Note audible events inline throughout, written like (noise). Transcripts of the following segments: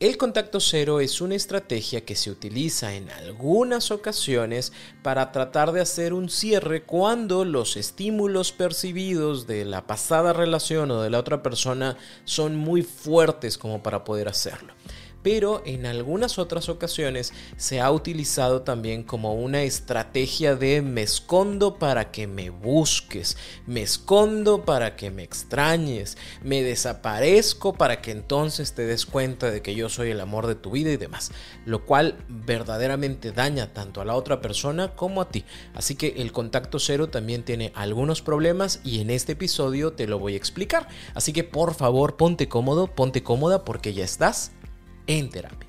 El contacto cero es una estrategia que se utiliza en algunas ocasiones para tratar de hacer un cierre cuando los estímulos percibidos de la pasada relación o de la otra persona son muy fuertes como para poder hacerlo pero en algunas otras ocasiones se ha utilizado también como una estrategia de me escondo para que me busques, me escondo para que me extrañes, me desaparezco para que entonces te des cuenta de que yo soy el amor de tu vida y demás, lo cual verdaderamente daña tanto a la otra persona como a ti. Así que el contacto cero también tiene algunos problemas y en este episodio te lo voy a explicar. Así que por favor ponte cómodo, ponte cómoda porque ya estás en terapia.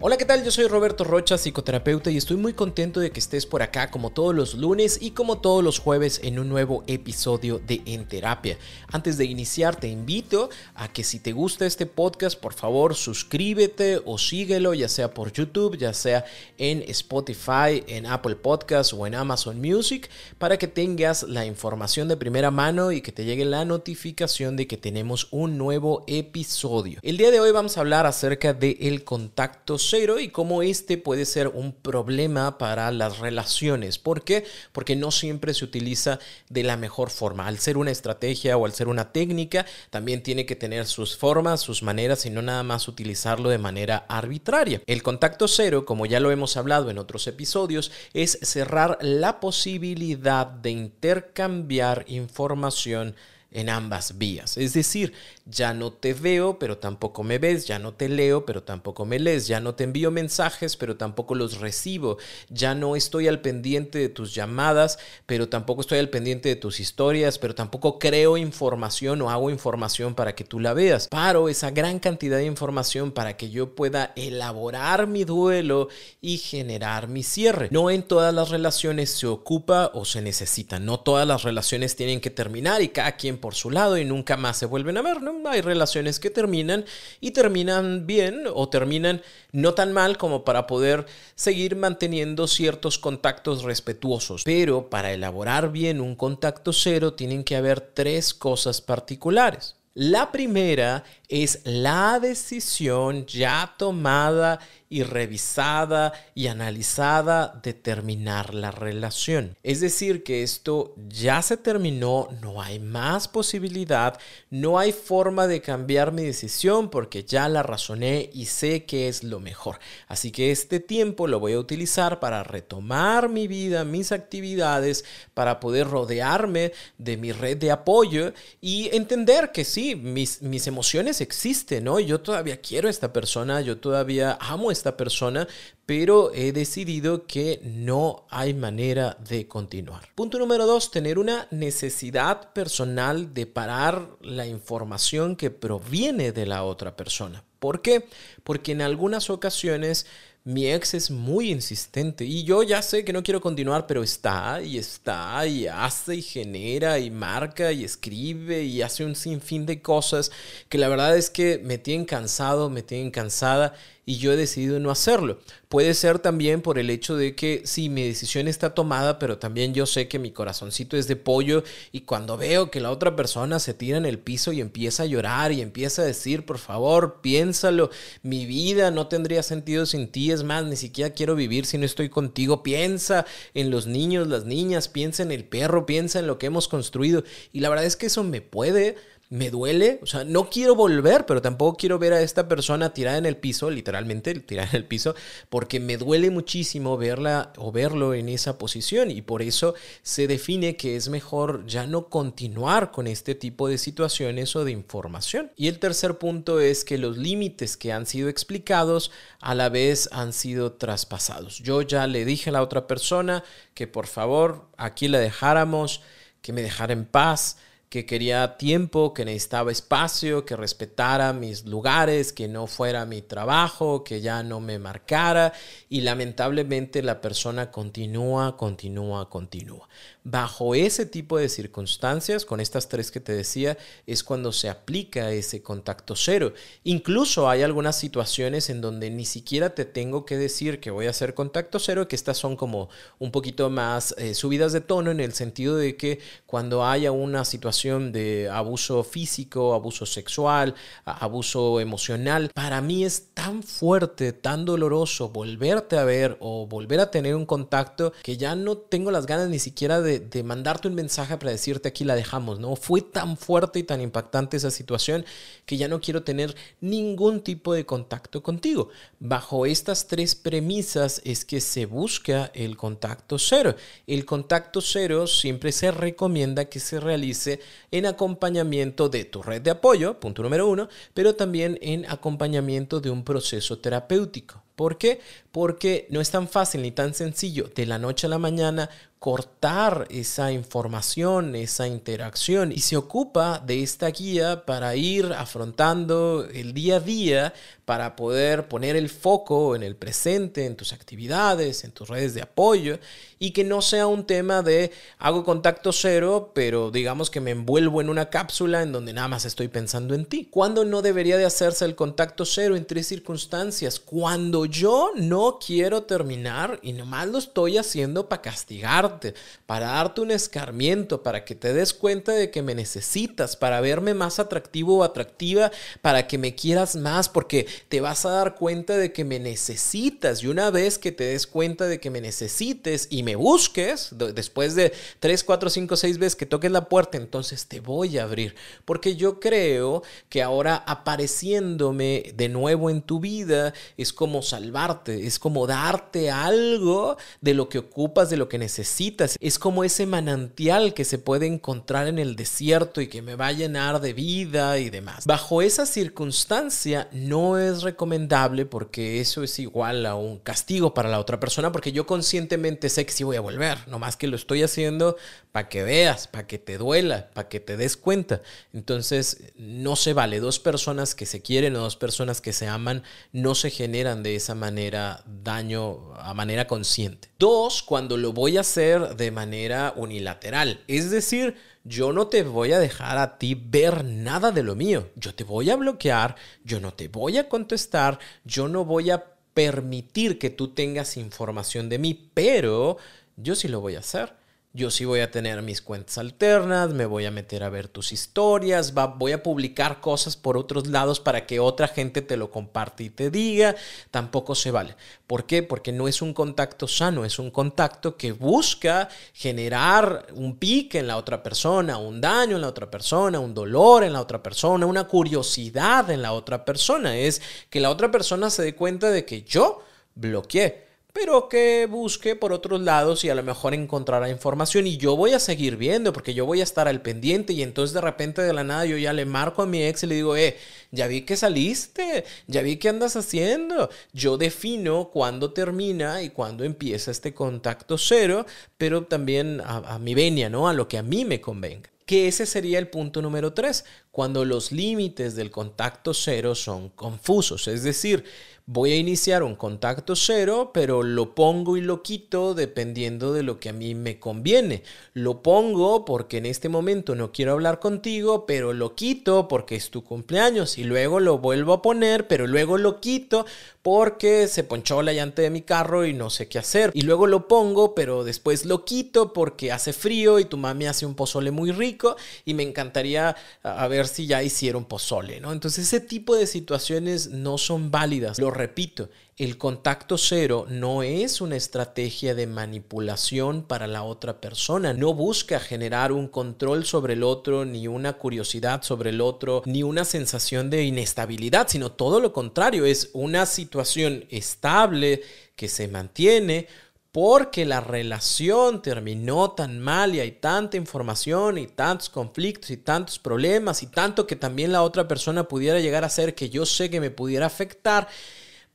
Hola, ¿qué tal? Yo soy Roberto Rocha, psicoterapeuta, y estoy muy contento de que estés por acá como todos los lunes y como todos los jueves en un nuevo episodio de En Terapia. Antes de iniciar, te invito a que si te gusta este podcast, por favor suscríbete o síguelo, ya sea por YouTube, ya sea en Spotify, en Apple Podcasts o en Amazon Music, para que tengas la información de primera mano y que te llegue la notificación de que tenemos un nuevo episodio. El día de hoy vamos a hablar acerca del contacto y cómo este puede ser un problema para las relaciones. ¿Por qué? Porque no siempre se utiliza de la mejor forma. Al ser una estrategia o al ser una técnica, también tiene que tener sus formas, sus maneras y no nada más utilizarlo de manera arbitraria. El contacto cero, como ya lo hemos hablado en otros episodios, es cerrar la posibilidad de intercambiar información en ambas vías. Es decir, ya no te veo, pero tampoco me ves, ya no te leo, pero tampoco me lees, ya no te envío mensajes, pero tampoco los recibo, ya no estoy al pendiente de tus llamadas, pero tampoco estoy al pendiente de tus historias, pero tampoco creo información o hago información para que tú la veas. Paro esa gran cantidad de información para que yo pueda elaborar mi duelo y generar mi cierre. No en todas las relaciones se ocupa o se necesita, no todas las relaciones tienen que terminar y cada quien por su lado y nunca más se vuelven a ver, ¿no? hay relaciones que terminan y terminan bien o terminan no tan mal como para poder seguir manteniendo ciertos contactos respetuosos. Pero para elaborar bien un contacto cero tienen que haber tres cosas particulares. La primera es la decisión ya tomada y revisada y analizada de terminar la relación. Es decir, que esto ya se terminó, no hay más posibilidad, no hay forma de cambiar mi decisión porque ya la razoné y sé que es lo mejor. Así que este tiempo lo voy a utilizar para retomar mi vida, mis actividades, para poder rodearme de mi red de apoyo y entender que sí, mis, mis emociones existen, ¿no? Yo todavía quiero a esta persona, yo todavía amo a esta persona, pero he decidido que no hay manera de continuar. Punto número dos, tener una necesidad personal de parar la información que proviene de la otra persona. ¿Por qué? Porque en algunas ocasiones mi ex es muy insistente y yo ya sé que no quiero continuar, pero está y está y hace y genera y marca y escribe y hace un sinfín de cosas que la verdad es que me tienen cansado, me tienen cansada y yo he decidido no hacerlo. Puede ser también por el hecho de que sí, mi decisión está tomada, pero también yo sé que mi corazoncito es de pollo y cuando veo que la otra persona se tira en el piso y empieza a llorar y empieza a decir, por favor, piénsalo, mi vida no tendría sentido sin ti, es más, ni siquiera quiero vivir si no estoy contigo, piensa en los niños, las niñas, piensa en el perro, piensa en lo que hemos construido y la verdad es que eso me puede me duele, o sea, no quiero volver, pero tampoco quiero ver a esta persona tirada en el piso, literalmente tirada en el piso, porque me duele muchísimo verla o verlo en esa posición y por eso se define que es mejor ya no continuar con este tipo de situaciones o de información. Y el tercer punto es que los límites que han sido explicados a la vez han sido traspasados. Yo ya le dije a la otra persona que por favor aquí la dejáramos, que me dejara en paz, que quería tiempo, que necesitaba espacio, que respetara mis lugares, que no fuera mi trabajo, que ya no me marcara y lamentablemente la persona continúa, continúa, continúa. Bajo ese tipo de circunstancias, con estas tres que te decía, es cuando se aplica ese contacto cero. Incluso hay algunas situaciones en donde ni siquiera te tengo que decir que voy a hacer contacto cero, que estas son como un poquito más eh, subidas de tono en el sentido de que cuando haya una situación de abuso físico, abuso sexual, abuso emocional, para mí es tan fuerte, tan doloroso volverte a ver o volver a tener un contacto que ya no tengo las ganas ni siquiera de de, mandarte un mensaje para decirte aquí la dejamos, ¿no? Fue tan fuerte y tan impactante esa situación que ya no quiero tener ningún tipo de contacto contigo. Bajo estas tres premisas es que se busca el contacto cero. El contacto cero siempre se recomienda que se realice en acompañamiento de tu red de apoyo, punto número uno, pero también en acompañamiento de un proceso terapéutico. ¿Por qué? Porque no es tan fácil ni tan sencillo de la noche a la mañana cortar esa información, esa interacción y se ocupa de esta guía para ir afrontando el día a día, para poder poner el foco en el presente, en tus actividades, en tus redes de apoyo y que no sea un tema de hago contacto cero, pero digamos que me envuelvo en una cápsula en donde nada más estoy pensando en ti. ¿Cuándo no debería de hacerse el contacto cero en tres circunstancias? Cuando yo no quiero terminar y nomás lo estoy haciendo para castigarte, para darte un escarmiento, para que te des cuenta de que me necesitas, para verme más atractivo o atractiva, para que me quieras más, porque te vas a dar cuenta de que me necesitas. Y una vez que te des cuenta de que me necesites y me busques, después de 3, 4, 5, 6 veces que toques la puerta, entonces te voy a abrir. Porque yo creo que ahora apareciéndome de nuevo en tu vida es como salvarte, es como darte algo de lo que ocupas, de lo que necesitas. Es como ese manantial que se puede encontrar en el desierto y que me va a llenar de vida y demás. Bajo esa circunstancia no es recomendable porque eso es igual a un castigo para la otra persona porque yo conscientemente sé que sí voy a volver, nomás que lo estoy haciendo para que veas, para que te duela, para que te des cuenta. Entonces no se vale, dos personas que se quieren o dos personas que se aman no se generan de esa manera daño a manera consciente. Dos, cuando lo voy a hacer de manera unilateral, es decir, yo no te voy a dejar a ti ver nada de lo mío. Yo te voy a bloquear, yo no te voy a contestar, yo no voy a permitir que tú tengas información de mí, pero yo sí lo voy a hacer. Yo sí voy a tener mis cuentas alternas, me voy a meter a ver tus historias, voy a publicar cosas por otros lados para que otra gente te lo comparte y te diga. Tampoco se vale. ¿Por qué? Porque no es un contacto sano, es un contacto que busca generar un pique en la otra persona, un daño en la otra persona, un dolor en la otra persona, una curiosidad en la otra persona. Es que la otra persona se dé cuenta de que yo bloqueé pero que busque por otros lados y a lo mejor encontrará información y yo voy a seguir viendo porque yo voy a estar al pendiente y entonces de repente de la nada yo ya le marco a mi ex y le digo, eh, ya vi que saliste, ya vi que andas haciendo. Yo defino cuándo termina y cuándo empieza este contacto cero, pero también a, a mi venia, ¿no? A lo que a mí me convenga que ese sería el punto número tres, cuando los límites del contacto cero son confusos. Es decir, voy a iniciar un contacto cero, pero lo pongo y lo quito dependiendo de lo que a mí me conviene. Lo pongo porque en este momento no quiero hablar contigo, pero lo quito porque es tu cumpleaños y luego lo vuelvo a poner, pero luego lo quito porque se ponchó la llanta de mi carro y no sé qué hacer. Y luego lo pongo, pero después lo quito porque hace frío y tu mami hace un pozole muy rico y me encantaría a ver si ya hicieron pozole, ¿no? Entonces ese tipo de situaciones no son válidas repito, el contacto cero no es una estrategia de manipulación para la otra persona. No busca generar un control sobre el otro, ni una curiosidad sobre el otro, ni una sensación de inestabilidad, sino todo lo contrario. Es una situación estable que se mantiene porque la relación terminó tan mal y hay tanta información y tantos conflictos y tantos problemas y tanto que también la otra persona pudiera llegar a ser que yo sé que me pudiera afectar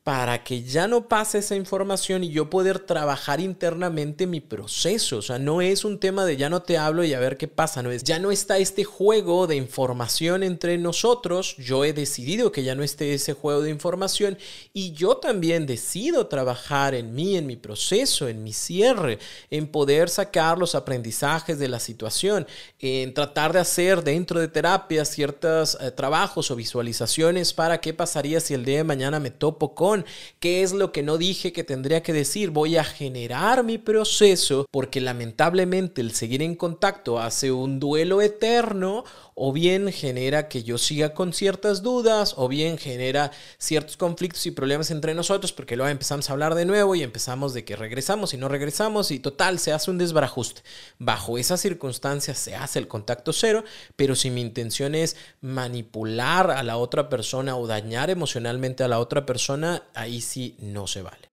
para que ya no pase esa información y yo poder trabajar internamente mi proceso. O sea, no es un tema de ya no te hablo y a ver qué pasa, no es ya no está este juego de información entre nosotros, yo he decidido que ya no esté ese juego de información y yo también decido trabajar en mí, en mi proceso, en mi cierre, en poder sacar los aprendizajes de la situación, en tratar de hacer dentro de terapia ciertos eh, trabajos o visualizaciones para qué pasaría si el día de mañana me topo con qué es lo que no dije que tendría que decir, voy a generar mi proceso porque lamentablemente el seguir en contacto hace un duelo eterno o bien genera que yo siga con ciertas dudas, o bien genera ciertos conflictos y problemas entre nosotros, porque luego empezamos a hablar de nuevo y empezamos de que regresamos y no regresamos, y total, se hace un desbarajuste. Bajo esas circunstancias se hace el contacto cero, pero si mi intención es manipular a la otra persona o dañar emocionalmente a la otra persona, ahí sí no se vale.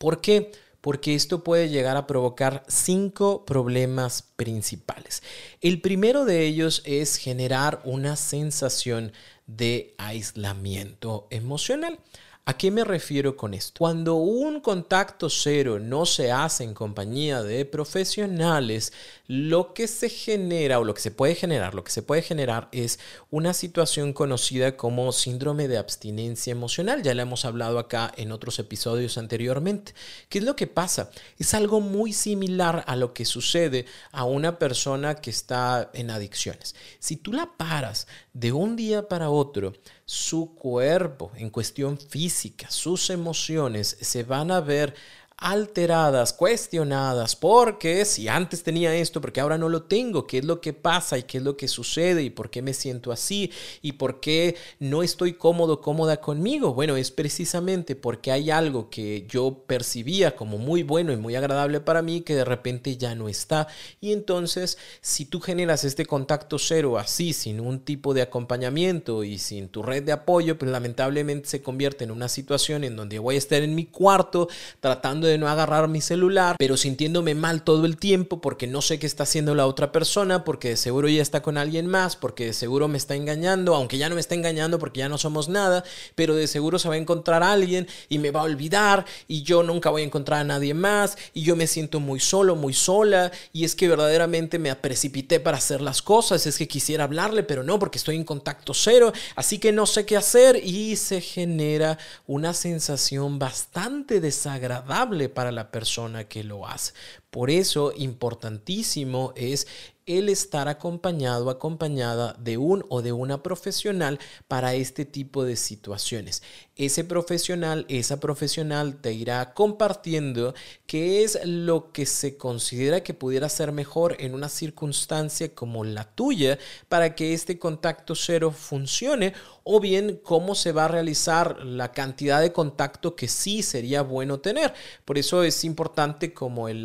¿Por qué? Porque esto puede llegar a provocar cinco problemas principales. El primero de ellos es generar una sensación de aislamiento emocional. ¿A qué me refiero con esto? Cuando un contacto cero no se hace en compañía de profesionales, lo que se genera o lo que se puede generar, lo que se puede generar es una situación conocida como síndrome de abstinencia emocional. Ya la hemos hablado acá en otros episodios anteriormente. ¿Qué es lo que pasa? Es algo muy similar a lo que sucede a una persona que está en adicciones. Si tú la paras de un día para otro, su cuerpo en cuestión física, sus emociones se van a ver alteradas, cuestionadas, porque si antes tenía esto, porque ahora no lo tengo, qué es lo que pasa y qué es lo que sucede y por qué me siento así y por qué no estoy cómodo, cómoda conmigo. Bueno, es precisamente porque hay algo que yo percibía como muy bueno y muy agradable para mí que de repente ya no está. Y entonces, si tú generas este contacto cero así, sin un tipo de acompañamiento y sin tu red de apoyo, pues lamentablemente se convierte en una situación en donde voy a estar en mi cuarto tratando de de no agarrar mi celular, pero sintiéndome mal todo el tiempo porque no sé qué está haciendo la otra persona, porque de seguro ya está con alguien más, porque de seguro me está engañando, aunque ya no me está engañando porque ya no somos nada, pero de seguro se va a encontrar a alguien y me va a olvidar y yo nunca voy a encontrar a nadie más y yo me siento muy solo, muy sola y es que verdaderamente me precipité para hacer las cosas, es que quisiera hablarle, pero no porque estoy en contacto cero, así que no sé qué hacer y se genera una sensación bastante desagradable para la persona que lo hace. Por eso, importantísimo es el estar acompañado, acompañada de un o de una profesional para este tipo de situaciones. Ese profesional, esa profesional te irá compartiendo qué es lo que se considera que pudiera ser mejor en una circunstancia como la tuya para que este contacto cero funcione o bien cómo se va a realizar la cantidad de contacto que sí sería bueno tener. Por eso es importante como el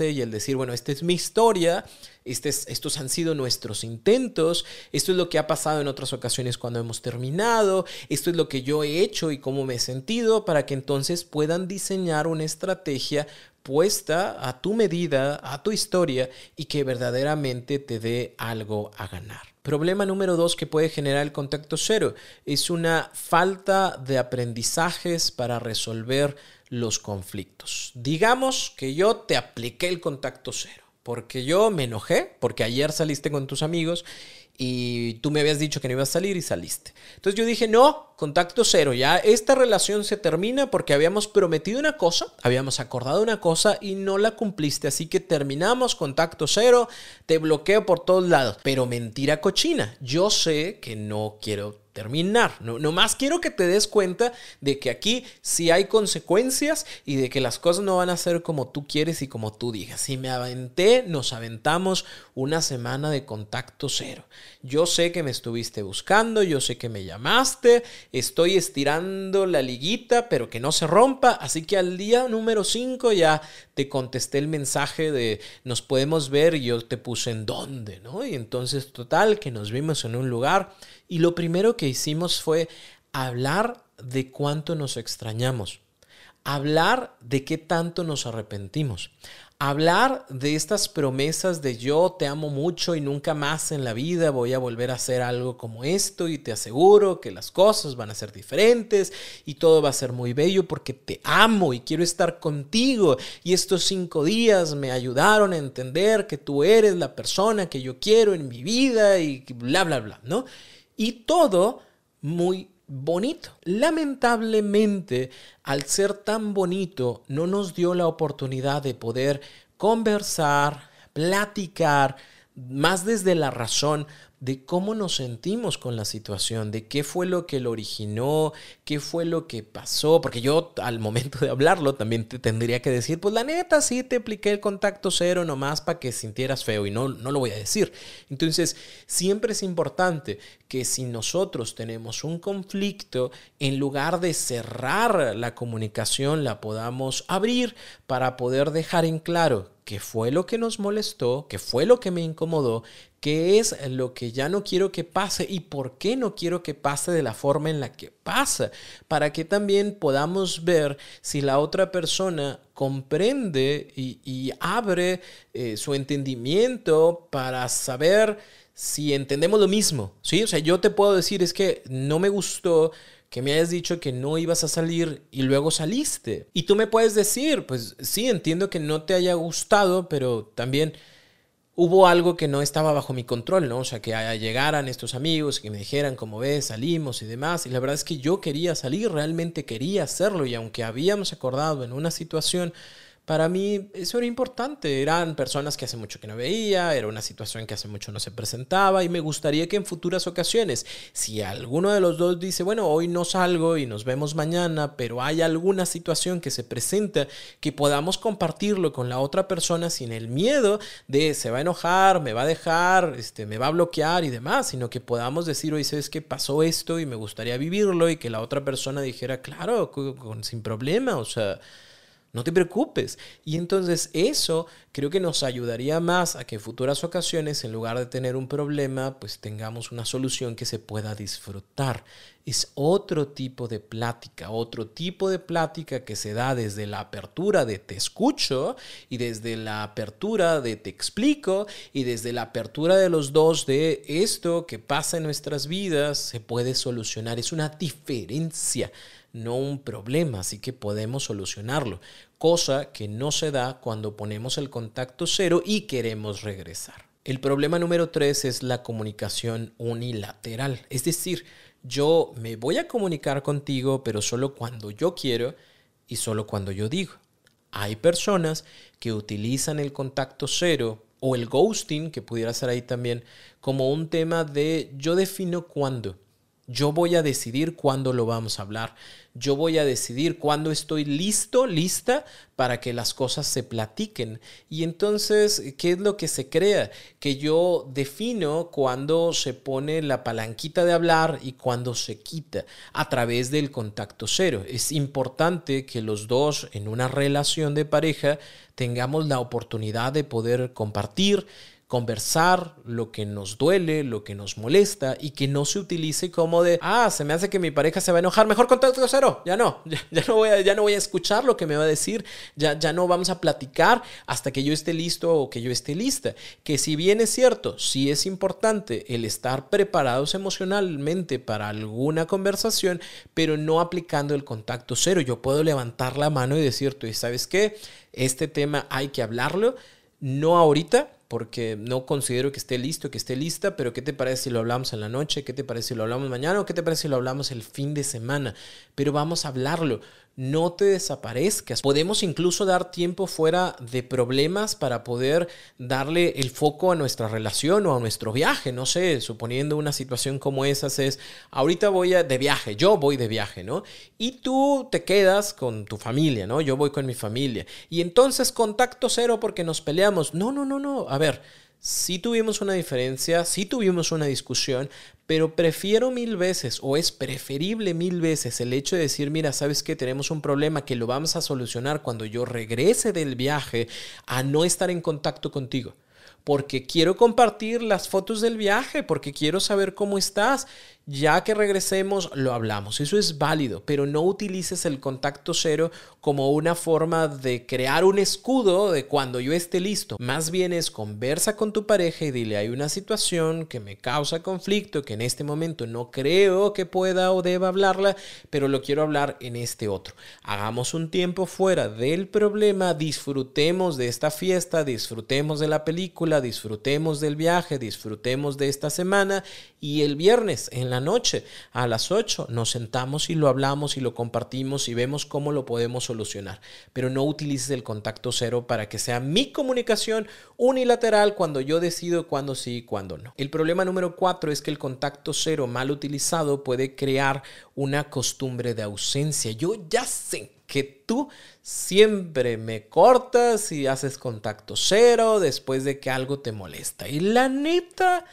y el decir, bueno, esta es mi historia, estos han sido nuestros intentos, esto es lo que ha pasado en otras ocasiones cuando hemos terminado, esto es lo que yo he hecho y cómo me he sentido para que entonces puedan diseñar una estrategia puesta a tu medida, a tu historia y que verdaderamente te dé algo a ganar. Problema número dos que puede generar el contacto cero es una falta de aprendizajes para resolver los conflictos. Digamos que yo te apliqué el contacto cero porque yo me enojé, porque ayer saliste con tus amigos y tú me habías dicho que no ibas a salir y saliste. Entonces yo dije, no, contacto cero, ya esta relación se termina porque habíamos prometido una cosa, habíamos acordado una cosa y no la cumpliste, así que terminamos contacto cero, te bloqueo por todos lados, pero mentira cochina, yo sé que no quiero terminar. No, más quiero que te des cuenta de que aquí sí hay consecuencias y de que las cosas no van a ser como tú quieres y como tú digas. Si me aventé, nos aventamos una semana de contacto cero. Yo sé que me estuviste buscando, yo sé que me llamaste, estoy estirando la liguita, pero que no se rompa. Así que al día número 5 ya te contesté el mensaje de nos podemos ver y yo te puse en dónde, ¿no? Y entonces total que nos vimos en un lugar y lo primero que hicimos fue hablar de cuánto nos extrañamos, hablar de qué tanto nos arrepentimos, hablar de estas promesas de yo te amo mucho y nunca más en la vida voy a volver a hacer algo como esto y te aseguro que las cosas van a ser diferentes y todo va a ser muy bello porque te amo y quiero estar contigo y estos cinco días me ayudaron a entender que tú eres la persona que yo quiero en mi vida y bla, bla, bla, ¿no? y todo muy bonito. Lamentablemente, al ser tan bonito, no nos dio la oportunidad de poder conversar, platicar, más desde la razón, de cómo nos sentimos con la situación, de qué fue lo que lo originó, qué fue lo que pasó, porque yo al momento de hablarlo también te tendría que decir, pues la neta sí te apliqué el contacto cero nomás para que sintieras feo y no, no lo voy a decir. Entonces, siempre es importante que si nosotros tenemos un conflicto, en lugar de cerrar la comunicación, la podamos abrir para poder dejar en claro qué fue lo que nos molestó, qué fue lo que me incomodó, qué es lo que ya no quiero que pase y por qué no quiero que pase de la forma en la que pasa, para que también podamos ver si la otra persona comprende y, abre eh, su entendimiento para saber si entendemos lo mismo, ¿sí? O sea, yo te puedo decir es que no me gustó que me hayas dicho que no ibas a salir y luego saliste. Y tú me puedes decir, pues sí, entiendo que no te haya gustado, pero también hubo algo que no estaba bajo mi control, ¿no? O sea, que llegaran estos amigos, que me dijeran, como ves, salimos y demás. Y la verdad es que yo quería salir, realmente quería hacerlo. Y aunque habíamos acordado en una situación para mí eso era importante. Eran personas que hace mucho que no veía, era una situación que hace mucho no se presentaba y me gustaría que en futuras ocasiones, si alguno de los dos dice, bueno, hoy no salgo y nos vemos mañana, pero hay alguna situación que se presenta, que podamos compartirlo con la otra persona sin el miedo de se va a enojar, me va a dejar, este, me va a bloquear y demás, sino que podamos decir, oye, ¿sabes que pasó esto y me gustaría vivirlo? Y que la otra persona dijera, claro, sin problema, o sea... No te preocupes. Y entonces eso creo que nos ayudaría más a que en futuras ocasiones, en lugar de tener un problema, pues tengamos una solución que se pueda disfrutar. Es otro tipo de plática, otro tipo de plática que se da desde la apertura de te escucho y desde la apertura de te explico y desde la apertura de los dos de esto que pasa en nuestras vidas se puede solucionar. Es una diferencia no un problema, así que podemos solucionarlo, cosa que no se da cuando ponemos el contacto cero y queremos regresar. El problema número tres es la comunicación unilateral, es decir, yo me voy a comunicar contigo, pero solo cuando yo quiero y solo cuando yo digo. Hay personas que utilizan el contacto cero o el ghosting, que pudiera ser ahí también, como un tema de yo defino cuándo. Yo voy a decidir cuándo lo vamos a hablar. Yo voy a decidir cuándo estoy listo, lista para que las cosas se platiquen. Y entonces, ¿qué es lo que se crea? Que yo defino cuándo se pone la palanquita de hablar y cuándo se quita a través del contacto cero. Es importante que los dos en una relación de pareja tengamos la oportunidad de poder compartir, conversar lo que nos duele, lo que nos molesta y que no se utilice como de, ah, se me hace que mi pareja se va a enojar, mejor contacto cero, ya no, (laughs) ya, no, voy a, ya no voy a escuchar lo que me va a decir, ya, ya no vamos a platicar hasta que yo esté listo o que yo esté lista. Que si bien es cierto, sí es importante el estar preparados emocionalmente para alguna conversación, pero no aplicando el contacto cero. Yo puedo levantar la mano y decir, tú sabes qué, este tema hay que hablarlo, no ahorita, porque no considero que esté listo, que esté lista, pero ¿qué te parece si lo hablamos en la noche? ¿Qué te parece si lo hablamos mañana? ¿O qué te parece si lo hablamos el fin de semana? Pero vamos a hablarlo no te desaparezcas. Podemos incluso dar tiempo fuera de problemas para poder darle el foco a nuestra relación o a nuestro viaje. No sé, suponiendo una situación como esa es, ahorita voy de viaje, yo voy de viaje, ¿no? Y tú te quedas con tu familia, ¿no? Yo voy con mi familia. Y entonces contacto cero porque nos peleamos. No, no, no, no. A ver sí tuvimos una diferencia, sí tuvimos una discusión, pero prefiero mil veces o es preferible mil veces el hecho de decir, mira, sabes que tenemos un problema que lo vamos a solucionar cuando yo regrese del viaje a no estar en contacto contigo porque quiero compartir las fotos del viaje, porque quiero saber cómo estás ya que regresemos, lo hablamos. Eso es válido, pero no utilices el contacto cero como una forma de crear un escudo de cuando yo esté listo. Más bien es conversa con tu pareja y dile, hay una situación que me causa conflicto, que en este momento no creo que pueda o deba hablarla, pero lo quiero hablar en este otro. Hagamos un tiempo fuera del problema, disfrutemos de esta fiesta, disfrutemos de la película, disfrutemos del viaje, disfrutemos de esta semana y el viernes en la noche a las 8 nos sentamos y lo hablamos y lo compartimos y vemos cómo lo podemos solucionar. Pero no utilices el contacto cero para que sea mi comunicación unilateral cuando yo decido cuándo sí y cuándo no. El problema número 4 es que el contacto cero mal utilizado puede crear una costumbre de ausencia. Yo ya sé que tú siempre me cortas y haces contacto cero después de que algo te molesta. Y la neta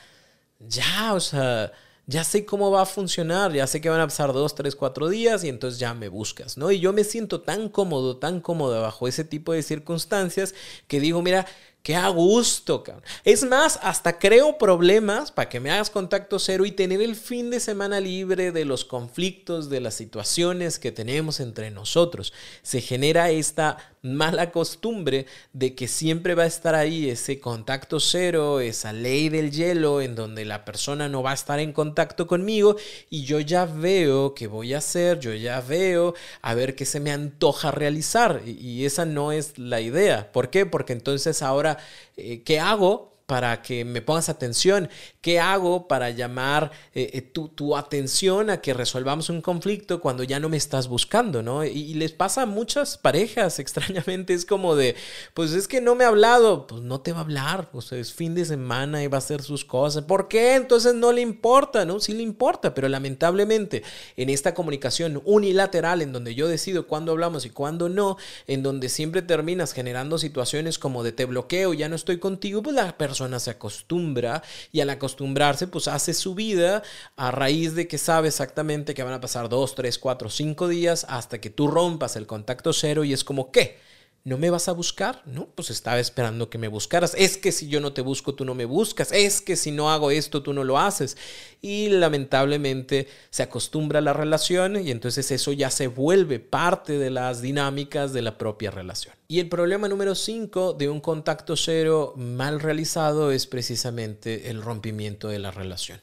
ya, o sea, ya sé cómo va a funcionar, ya sé que van a pasar dos, tres, cuatro días y entonces ya me buscas, ¿no? Y yo me siento tan cómodo, tan cómodo bajo ese tipo de circunstancias que digo, mira, Qué a gusto, cabrón. Es más, hasta creo problemas para que me hagas contacto cero y tener el fin de semana libre de los conflictos, de las situaciones que tenemos entre nosotros. Se genera esta mala costumbre de que siempre va a estar ahí ese contacto cero, esa ley del hielo en donde la persona no va a estar en contacto conmigo y yo ya veo qué voy a hacer, yo ya veo a ver qué se me antoja realizar y, esa no es la idea. ¿Por qué? Porque entonces ahora, eh, ¿qué hago? Para que me pongas atención? ¿Qué hago para llamar eh, eh, tu, atención a que resolvamos un conflicto cuando ya no me estás buscando, ¿no? Y, les pasa a muchas parejas, (laughs) extrañamente, es como de, pues es que no me ha hablado, pues no te va a hablar, sea, es fin de semana y va a hacer sus cosas. ¿Por qué? Entonces no le importa, ¿no? Sí le importa, pero lamentablemente en esta comunicación unilateral en donde yo decido cuándo hablamos y cuándo no, en donde siempre terminas generando situaciones como de te bloqueo, ya no estoy contigo, pues la persona se acostumbra y al acostumbrarse pues hace su vida a raíz de que sabe exactamente que van a pasar dos, tres, cuatro, cinco días hasta que tú rompas el contacto cero y es como, ¿qué? ¿No me vas a buscar? No, pues estaba esperando que me buscaras. Es que si yo no te busco, tú no me buscas. Es que si no hago esto, tú no lo haces. Y lamentablemente se acostumbra a la relación y entonces eso ya se vuelve parte de las dinámicas de la propia relación. Y el problema número 5 de un contacto cero mal realizado es precisamente el rompimiento de la relación.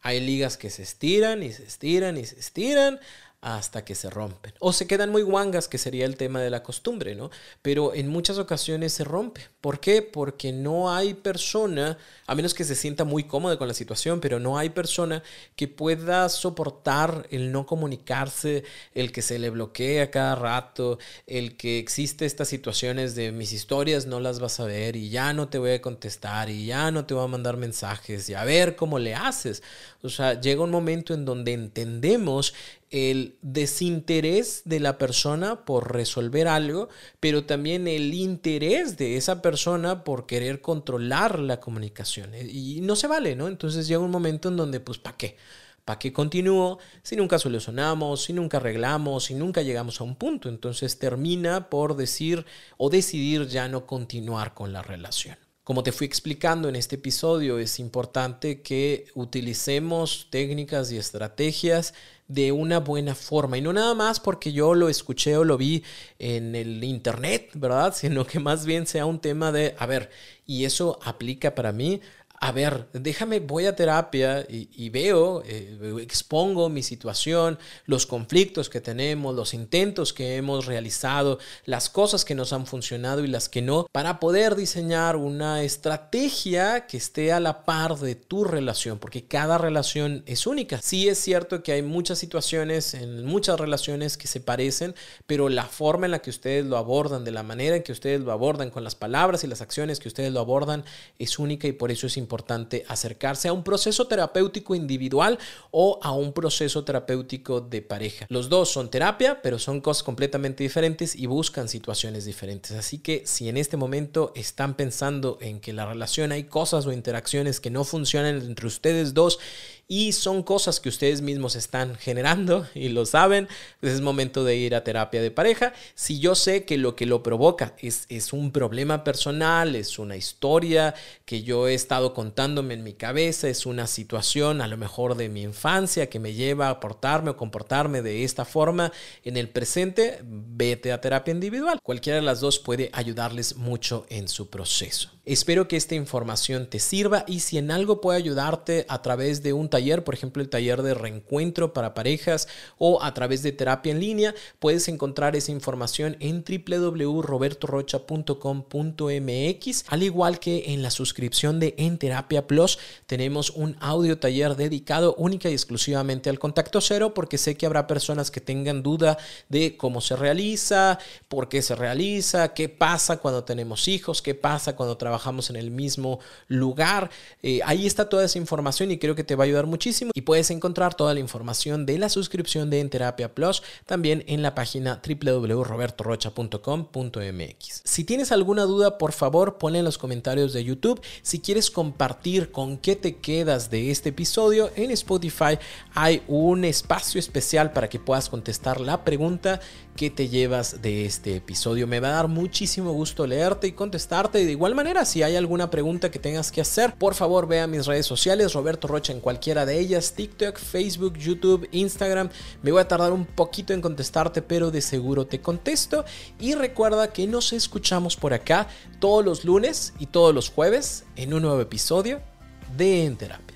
Hay ligas que se estiran y se estiran y se estiran hasta que se rompen. O se quedan muy guangas, que sería el tema de la costumbre, ¿no? Pero en muchas ocasiones se rompe. ¿Por qué? Porque no hay persona, a menos que se sienta muy cómoda con la situación, pero no hay persona que pueda soportar el no comunicarse, el que se le bloquea cada rato, el que existe estas situaciones de mis historias no las vas a ver y ya no te voy a contestar y ya no te voy a mandar mensajes y a ver cómo le haces. O sea, llega un momento en donde entendemos el desinterés de la persona por resolver algo, pero también el interés de esa persona por querer controlar la comunicación. Y no se vale, ¿no? Entonces llega un momento en donde, pues, ¿para qué? ¿Para qué continúo si nunca solucionamos, si nunca arreglamos, si nunca llegamos a un punto? Entonces termina por decir o decidir ya no continuar con la relación. Como te fui explicando en este episodio, es importante que utilicemos técnicas y estrategias de una buena forma y no nada más porque yo lo escuché o lo vi en el internet, ¿verdad? (laughs) Sino que más bien sea un tema de, a ver, y eso aplica para mí, a ver, déjame, voy a terapia y, veo, eh, expongo mi situación, los conflictos que tenemos, los intentos que hemos realizado, las cosas que nos han funcionado y las que no, para poder diseñar una estrategia que esté a la par de tu relación, porque cada relación es única. Sí es cierto que hay muchas situaciones en muchas relaciones que se parecen, pero la forma en la que ustedes lo abordan, de la manera en que ustedes lo abordan, con las palabras y las acciones que ustedes lo abordan, es única y por eso es importante acercarse a un proceso terapéutico individual o a un proceso terapéutico de pareja. Los dos son terapia, pero son cosas completamente diferentes y buscan situaciones diferentes. Así que si en este momento están pensando en que la relación hay cosas o interacciones que no funcionan entre ustedes dos y son cosas que ustedes mismos están generando y lo saben, pues es momento de ir a terapia de pareja. Si yo sé que lo que lo provoca es, es un problema personal, es una historia que yo he estado contándome en mi cabeza, es una situación a lo mejor de mi infancia que me lleva a portarme o comportarme de esta forma en el presente, vete a terapia individual. Cualquiera de las dos puede ayudarles mucho en su proceso. Espero que esta información te sirva y si en algo puede ayudarte a través de un taller, por ejemplo el taller de reencuentro para parejas o a través de terapia en línea, puedes encontrar esa información en www.robertorocha.com.mx, al igual que en la suscripción de En Terapia Plus tenemos un audio taller dedicado única y exclusivamente al contacto cero porque sé que habrá personas que tengan duda de cómo se realiza, por qué se realiza, qué pasa cuando tenemos hijos, qué pasa cuando trabajamos en el mismo lugar. Eh, ahí está toda esa información y creo que te va a ayudar muchísimo y puedes encontrar toda la información de la suscripción de Enterapia Plus también en la página www.robertorocha.com.mx. Si tienes alguna duda, por favor, ponla en los comentarios de YouTube. Si quieres compartir con qué te quedas de este episodio, en Spotify hay un espacio especial para que puedas contestar la pregunta que te llevas de este episodio. Me va a dar muchísimo gusto leerte y contestarte. de igual manera, si hay alguna pregunta que tengas que hacer, por favor ve a mis redes sociales, Roberto Rocha en cualquiera de ellas, TikTok, Facebook, YouTube, Instagram. Me voy a tardar un poquito en contestarte, pero de seguro te contesto. Y recuerda que nos escuchamos por acá todos los lunes y todos los jueves en un nuevo episodio de En Terapia.